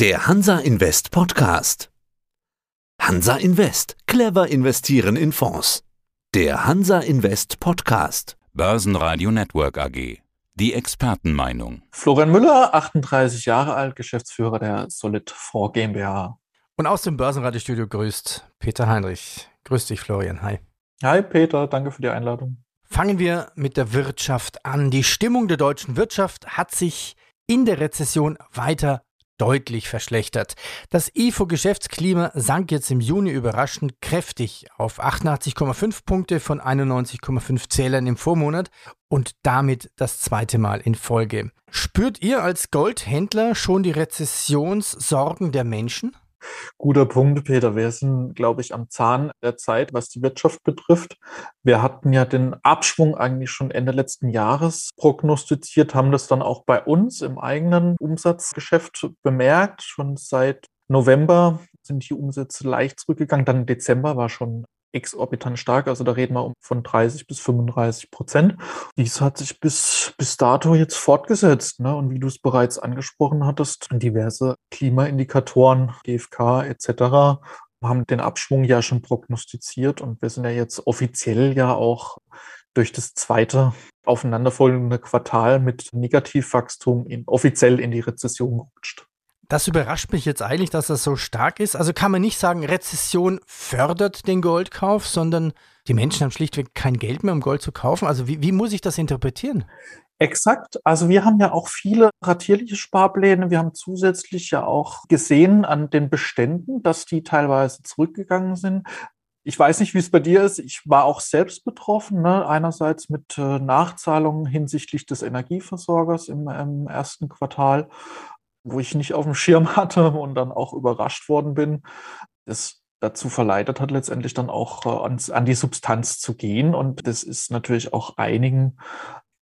Der Hansa Invest Podcast. Hansa Invest. Clever investieren in Fonds. Der Hansa Invest Podcast. Börsenradio Network AG. Die Expertenmeinung. Florian Müller, 38 Jahre alt, Geschäftsführer der Solid 4 GmbH. Und aus dem Börsenradiostudio grüßt Peter Heinrich. Grüß dich, Florian. Hi. Hi Peter, danke für die Einladung. Fangen wir mit der Wirtschaft an. Die Stimmung der deutschen Wirtschaft hat sich in der Rezession weiter deutlich verschlechtert. Das IFO-Geschäftsklima sank jetzt im Juni überraschend kräftig auf 88,5 Punkte von 91,5 Zählern im Vormonat und damit das zweite Mal in Folge. Spürt ihr als Goldhändler schon die Rezessionssorgen der Menschen? Guter Punkt, Peter. Wir sind, glaube ich, am Zahn der Zeit, was die Wirtschaft betrifft. Wir hatten ja den Abschwung eigentlich schon Ende letzten Jahres prognostiziert, haben das dann auch bei uns im eigenen Umsatzgeschäft bemerkt. Schon seit November sind die Umsätze leicht zurückgegangen. Dann Dezember war schon exorbitant stark. Also da reden wir von 30 bis 35 Prozent. Dies hat sich bis, bis dato jetzt fortgesetzt. Ne? Und wie du es bereits angesprochen hattest, diverse Klimaindikatoren, GfK etc. haben den Abschwung ja schon prognostiziert und wir sind ja jetzt offiziell ja auch durch das zweite aufeinanderfolgende Quartal mit Negativwachstum in, offiziell in die Rezession gerutscht. Das überrascht mich jetzt eigentlich, dass das so stark ist. Also kann man nicht sagen, Rezession fördert den Goldkauf, sondern die Menschen haben schlichtweg kein Geld mehr, um Gold zu kaufen. Also wie, wie muss ich das interpretieren? Exakt. Also wir haben ja auch viele ratierliche Sparpläne. Wir haben zusätzlich ja auch gesehen an den Beständen, dass die teilweise zurückgegangen sind. Ich weiß nicht, wie es bei dir ist. Ich war auch selbst betroffen. Ne? Einerseits mit äh, Nachzahlungen hinsichtlich des Energieversorgers im, im ersten Quartal wo ich nicht auf dem Schirm hatte und dann auch überrascht worden bin, das dazu verleitet hat, letztendlich dann auch äh, ans, an die Substanz zu gehen. Und das ist natürlich auch einigen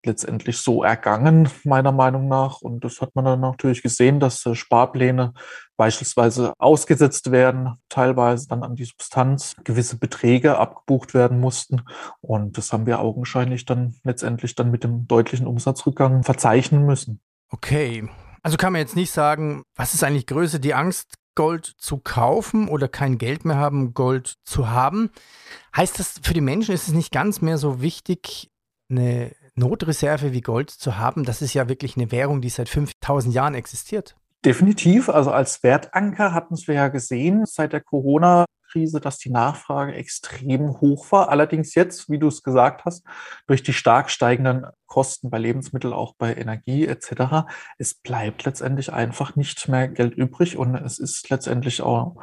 letztendlich so ergangen, meiner Meinung nach. Und das hat man dann natürlich gesehen, dass äh, Sparpläne beispielsweise ausgesetzt werden, teilweise dann an die Substanz, gewisse Beträge abgebucht werden mussten. Und das haben wir augenscheinlich dann letztendlich dann mit dem deutlichen Umsatzrückgang verzeichnen müssen. Okay, also kann man jetzt nicht sagen, was ist eigentlich größer, die Angst, Gold zu kaufen oder kein Geld mehr haben, Gold zu haben. Heißt das, für die Menschen ist es nicht ganz mehr so wichtig, eine Notreserve wie Gold zu haben? Das ist ja wirklich eine Währung, die seit 5000 Jahren existiert. Definitiv. Also als Wertanker hatten wir ja gesehen seit der Corona Krise, dass die Nachfrage extrem hoch war. Allerdings jetzt, wie du es gesagt hast, durch die stark steigenden Kosten bei Lebensmitteln, auch bei Energie etc., es bleibt letztendlich einfach nicht mehr Geld übrig und es ist letztendlich auch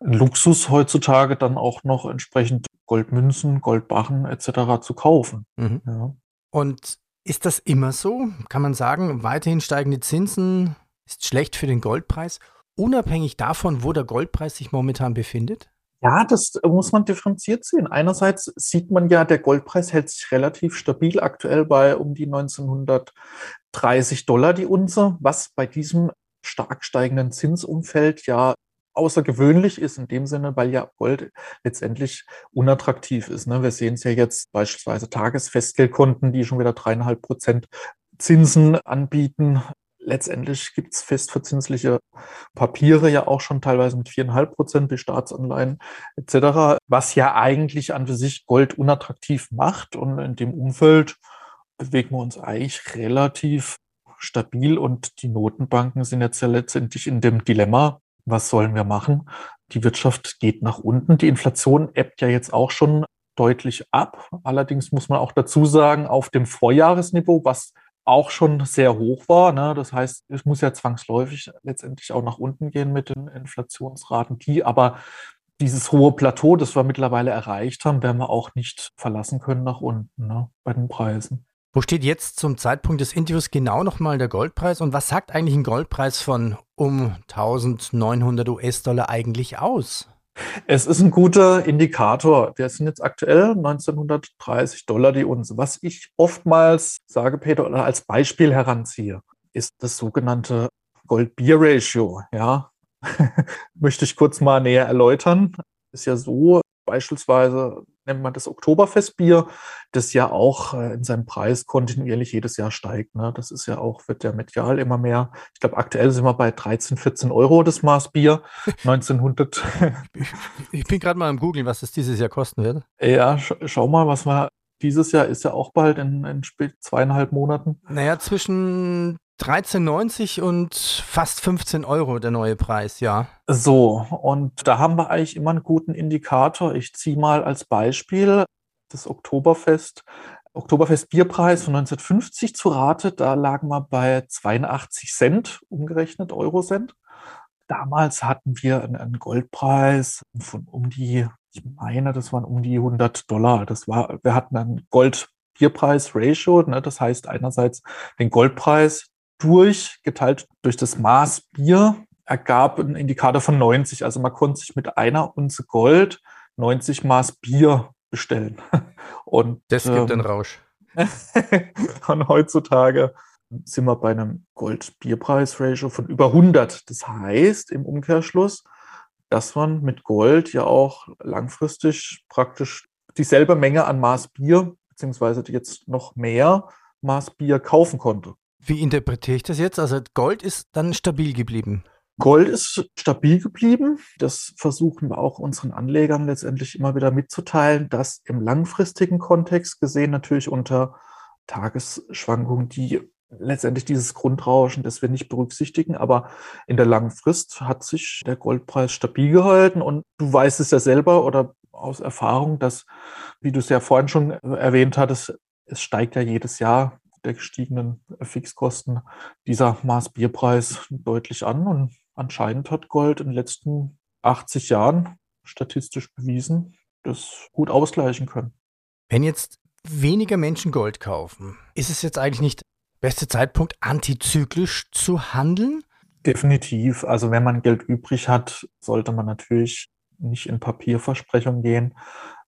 ein Luxus heutzutage dann auch noch entsprechend Goldmünzen, Goldbarren etc. zu kaufen. Mhm. Ja. Und ist das immer so? Kann man sagen, weiterhin steigende Zinsen ist schlecht für den Goldpreis, unabhängig davon, wo der Goldpreis sich momentan befindet? Ja, das muss man differenziert sehen. Einerseits sieht man ja, der Goldpreis hält sich relativ stabil aktuell bei um die 1930 Dollar die Unze, was bei diesem stark steigenden Zinsumfeld ja außergewöhnlich ist in dem Sinne, weil ja Gold letztendlich unattraktiv ist. Ne? Wir sehen es ja jetzt beispielsweise Tagesfestgeldkonten, die schon wieder dreieinhalb Prozent Zinsen anbieten letztendlich gibt es festverzinsliche Papiere ja auch schon teilweise mit viereinhalb Prozent, die Staatsanleihen etc., was ja eigentlich an für sich Gold unattraktiv macht. Und in dem Umfeld bewegen wir uns eigentlich relativ stabil und die Notenbanken sind jetzt ja letztendlich in dem Dilemma, was sollen wir machen? Die Wirtschaft geht nach unten. Die Inflation ebbt ja jetzt auch schon deutlich ab. Allerdings muss man auch dazu sagen, auf dem Vorjahresniveau, was auch schon sehr hoch war. Ne? Das heißt, es muss ja zwangsläufig letztendlich auch nach unten gehen mit den Inflationsraten, die aber dieses hohe Plateau, das wir mittlerweile erreicht haben, werden wir auch nicht verlassen können nach unten ne? bei den Preisen. Wo steht jetzt zum Zeitpunkt des Interviews genau nochmal der Goldpreis und was sagt eigentlich ein Goldpreis von um 1900 US-Dollar eigentlich aus? Es ist ein guter Indikator. Wir sind jetzt aktuell 1930 Dollar die Unze. Was ich oftmals sage, Peter, oder als Beispiel heranziehe, ist das sogenannte Gold-Bier-Ratio. Ja, möchte ich kurz mal näher erläutern. Ist ja so, beispielsweise nennt man das Oktoberfestbier, das ja auch äh, in seinem Preis kontinuierlich jedes Jahr steigt. Ne? Das ist ja auch, wird ja medial immer mehr. Ich glaube, aktuell sind wir bei 13, 14 Euro das Maß Bier. 1900. ich bin gerade mal am Googeln, was das dieses Jahr kosten wird. Ja, sch schau mal, was wir dieses Jahr ist ja auch bald in, in zweieinhalb Monaten. Naja, zwischen 13,90 und fast 15 Euro der neue Preis, ja. So, und da haben wir eigentlich immer einen guten Indikator. Ich ziehe mal als Beispiel das Oktoberfest. Oktoberfest Bierpreis von 1950 zu Rate, da lagen wir bei 82 Cent, umgerechnet Eurocent. Damals hatten wir einen Goldpreis von um die, ich meine, das waren um die 100 Dollar. Das war, wir hatten einen Gold-Bierpreis-Ratio, ne, das heißt einerseits den Goldpreis durch, geteilt durch das Maß Bier, ergab einen Indikator von 90. Also man konnte sich mit einer Unze Gold 90 Maß Bier bestellen. Und, das gibt ähm, den Rausch. und heutzutage sind wir bei einem Gold-Bierpreis-Ratio von über 100. Das heißt im Umkehrschluss, dass man mit Gold ja auch langfristig praktisch dieselbe Menge an Maß Bier, beziehungsweise jetzt noch mehr Maß Bier kaufen konnte. Wie interpretiere ich das jetzt? Also Gold ist dann stabil geblieben. Gold ist stabil geblieben. Das versuchen wir auch unseren Anlegern letztendlich immer wieder mitzuteilen, dass im langfristigen Kontext gesehen natürlich unter Tagesschwankungen, die letztendlich dieses Grundrauschen, das wir nicht berücksichtigen, aber in der langen Frist hat sich der Goldpreis stabil gehalten und du weißt es ja selber oder aus Erfahrung, dass, wie du es ja vorhin schon erwähnt hattest, es steigt ja jedes Jahr der gestiegenen Fixkosten dieser Maßbierpreis deutlich an. Und anscheinend hat Gold in den letzten 80 Jahren statistisch bewiesen, das gut ausgleichen können. Wenn jetzt weniger Menschen Gold kaufen, ist es jetzt eigentlich nicht beste Zeitpunkt, antizyklisch zu handeln? Definitiv. Also wenn man Geld übrig hat, sollte man natürlich nicht in Papierversprechungen gehen,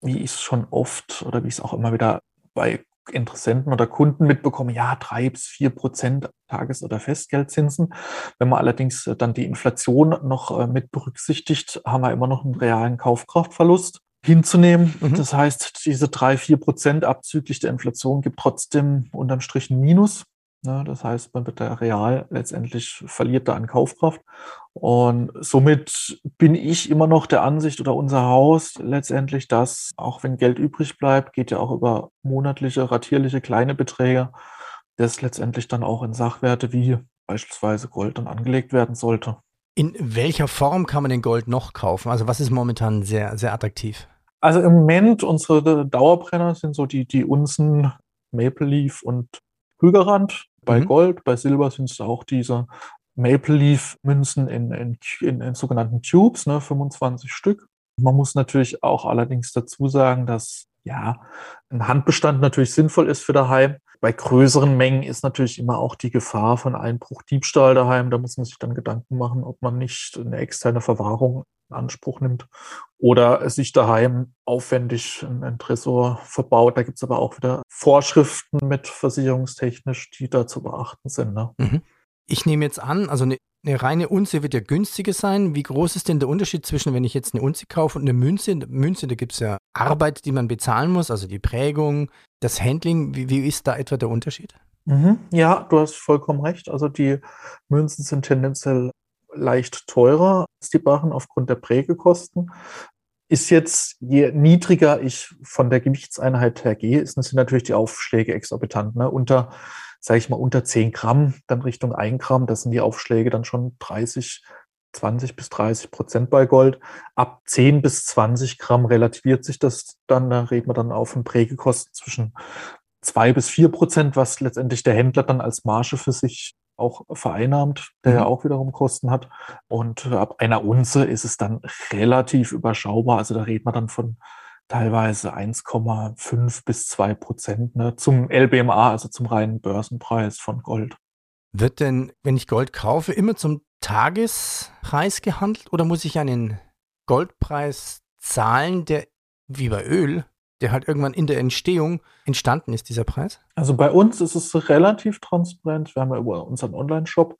wie ich es schon oft oder wie ich es auch immer wieder bei Interessenten oder Kunden mitbekommen, ja, drei bis vier Prozent Tages- oder Festgeldzinsen. Wenn man allerdings äh, dann die Inflation noch äh, mit berücksichtigt, haben wir immer noch einen realen Kaufkraftverlust hinzunehmen. Mhm. Das heißt, diese drei, vier Prozent abzüglich der Inflation gibt trotzdem unterm Strich ein Minus. Ne? Das heißt, man wird da real letztendlich verliert da an Kaufkraft. Und somit bin ich immer noch der Ansicht oder unser Haus letztendlich, dass auch wenn Geld übrig bleibt, geht ja auch über monatliche, ratierliche kleine Beträge, das letztendlich dann auch in Sachwerte wie beispielsweise Gold dann angelegt werden sollte. In welcher Form kann man den Gold noch kaufen? Also was ist momentan sehr, sehr attraktiv? Also im Moment unsere Dauerbrenner sind so die, die Unzen Maple Leaf und Hügerrand. Bei mhm. Gold, bei Silber sind es auch diese Maple Leaf Münzen in, in, in, in sogenannten Tubes, ne, 25 Stück. Man muss natürlich auch allerdings dazu sagen, dass ja ein Handbestand natürlich sinnvoll ist für daheim. Bei größeren Mengen ist natürlich immer auch die Gefahr von Einbruch, Diebstahl daheim. Da muss man sich dann Gedanken machen, ob man nicht eine externe Verwahrung in Anspruch nimmt oder sich daheim aufwendig ein Tresor verbaut. Da gibt es aber auch wieder Vorschriften mit versicherungstechnisch, die da zu beachten sind. Ne? Mhm. Ich nehme jetzt an, also eine, eine, reine Unze wird ja günstiger sein. Wie groß ist denn der Unterschied zwischen, wenn ich jetzt eine Unze kaufe und eine Münze? Münze, da gibt es ja Arbeit, die man bezahlen muss, also die Prägung, das Handling. Wie, wie ist da etwa der Unterschied? Mhm. Ja, du hast vollkommen recht. Also die Münzen sind tendenziell leicht teurer als die Barren aufgrund der Prägekosten. Ist jetzt, je niedriger ich von der Gewichtseinheit her gehe, sind natürlich die Aufschläge exorbitant. Ne? Unter, sage ich mal, unter 10 Gramm, dann Richtung 1 Gramm, das sind die Aufschläge dann schon 30, 20 bis 30 Prozent bei Gold. Ab 10 bis 20 Gramm relativiert sich das dann, da reden wir dann auf einen Prägekosten zwischen 2 bis 4 Prozent, was letztendlich der Händler dann als Marge für sich auch vereinnahmt, der mhm. ja auch wiederum Kosten hat. Und ab einer Unze ist es dann relativ überschaubar. Also da redet man dann von teilweise 1,5 bis 2 Prozent ne, zum LBMA, also zum reinen Börsenpreis von Gold. Wird denn, wenn ich Gold kaufe, immer zum Tagespreis gehandelt oder muss ich einen Goldpreis zahlen, der wie bei Öl der halt irgendwann in der Entstehung entstanden ist, dieser Preis? Also bei uns ist es relativ transparent. Wir haben ja über unseren Online-Shop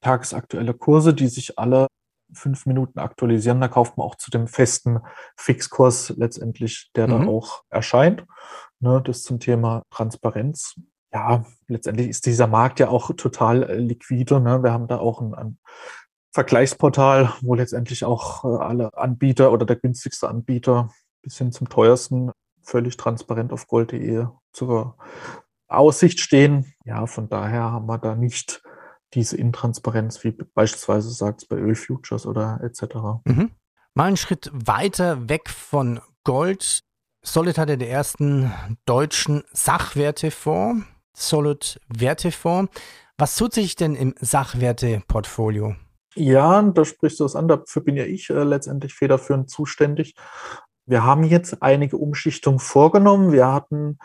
tagesaktuelle Kurse, die sich alle fünf Minuten aktualisieren. Da kauft man auch zu dem festen Fixkurs letztendlich, der mhm. da auch erscheint. Ne, das zum Thema Transparenz. Ja, letztendlich ist dieser Markt ja auch total äh, liquide. Ne? Wir haben da auch ein, ein Vergleichsportal, wo letztendlich auch äh, alle Anbieter oder der günstigste Anbieter bis hin zum teuersten völlig transparent auf gold.de zur Aussicht stehen. Ja, von daher haben wir da nicht diese Intransparenz, wie beispielsweise sagt es bei Ölfutures oder etc. Mhm. Mal einen Schritt weiter weg von Gold. Solid hatte den ersten deutschen Sachwertefonds, Solid Wertefonds. Was tut sich denn im Sachwerteportfolio? Ja, da sprichst du es an, dafür bin ja ich äh, letztendlich federführend zuständig. Wir haben jetzt einige Umschichtungen vorgenommen. Wir hatten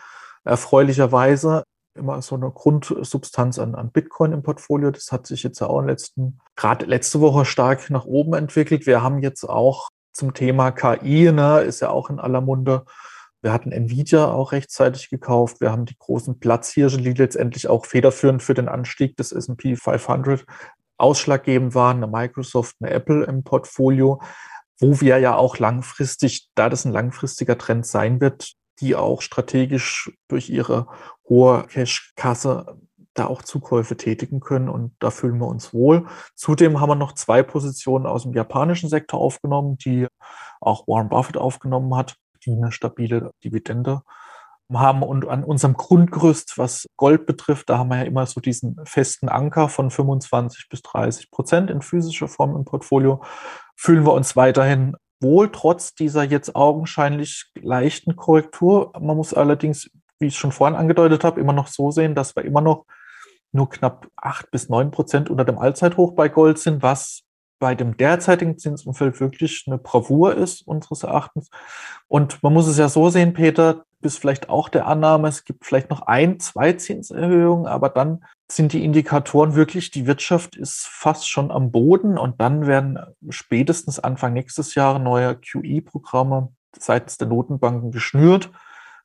erfreulicherweise immer so eine Grundsubstanz an, an Bitcoin im Portfolio. Das hat sich jetzt auch in letzten, gerade letzte Woche stark nach oben entwickelt. Wir haben jetzt auch zum Thema KI, ne, ist ja auch in aller Munde. Wir hatten Nvidia auch rechtzeitig gekauft. Wir haben die großen Platzhirsche, die letztendlich auch federführend für den Anstieg des S&P 500 ausschlaggebend waren, eine Microsoft, eine Apple im Portfolio, wo wir ja auch langfristig, da das ein langfristiger Trend sein wird, die auch strategisch durch ihre hohe Cash-Kasse da auch Zukäufe tätigen können und da fühlen wir uns wohl. Zudem haben wir noch zwei Positionen aus dem japanischen Sektor aufgenommen, die auch Warren Buffett aufgenommen hat, die eine stabile Dividende haben und an unserem Grundgerüst, was Gold betrifft, da haben wir ja immer so diesen festen Anker von 25 bis 30 Prozent in physischer Form im Portfolio, fühlen wir uns weiterhin wohl, trotz dieser jetzt augenscheinlich leichten Korrektur. Man muss allerdings, wie ich schon vorhin angedeutet habe, immer noch so sehen, dass wir immer noch nur knapp 8 bis 9 Prozent unter dem Allzeithoch bei Gold sind, was bei dem derzeitigen Zinsumfeld wirklich eine Bravour ist, unseres Erachtens. Und man muss es ja so sehen, Peter, bist vielleicht auch der Annahme, es gibt vielleicht noch ein, zwei Zinserhöhungen, aber dann sind die Indikatoren wirklich, die Wirtschaft ist fast schon am Boden und dann werden spätestens Anfang nächstes Jahr neue QE-Programme seitens der Notenbanken geschnürt,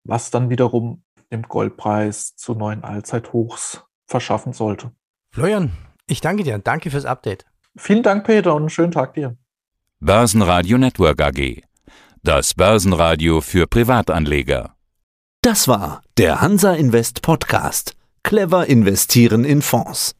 was dann wiederum dem Goldpreis zu neuen Allzeithochs verschaffen sollte. Florian, ich danke dir. Danke fürs Update. Vielen Dank, Peter, und einen schönen Tag dir. Börsenradio Network AG. Das Börsenradio für Privatanleger. Das war der Hansa Invest Podcast. Clever investieren in Fonds.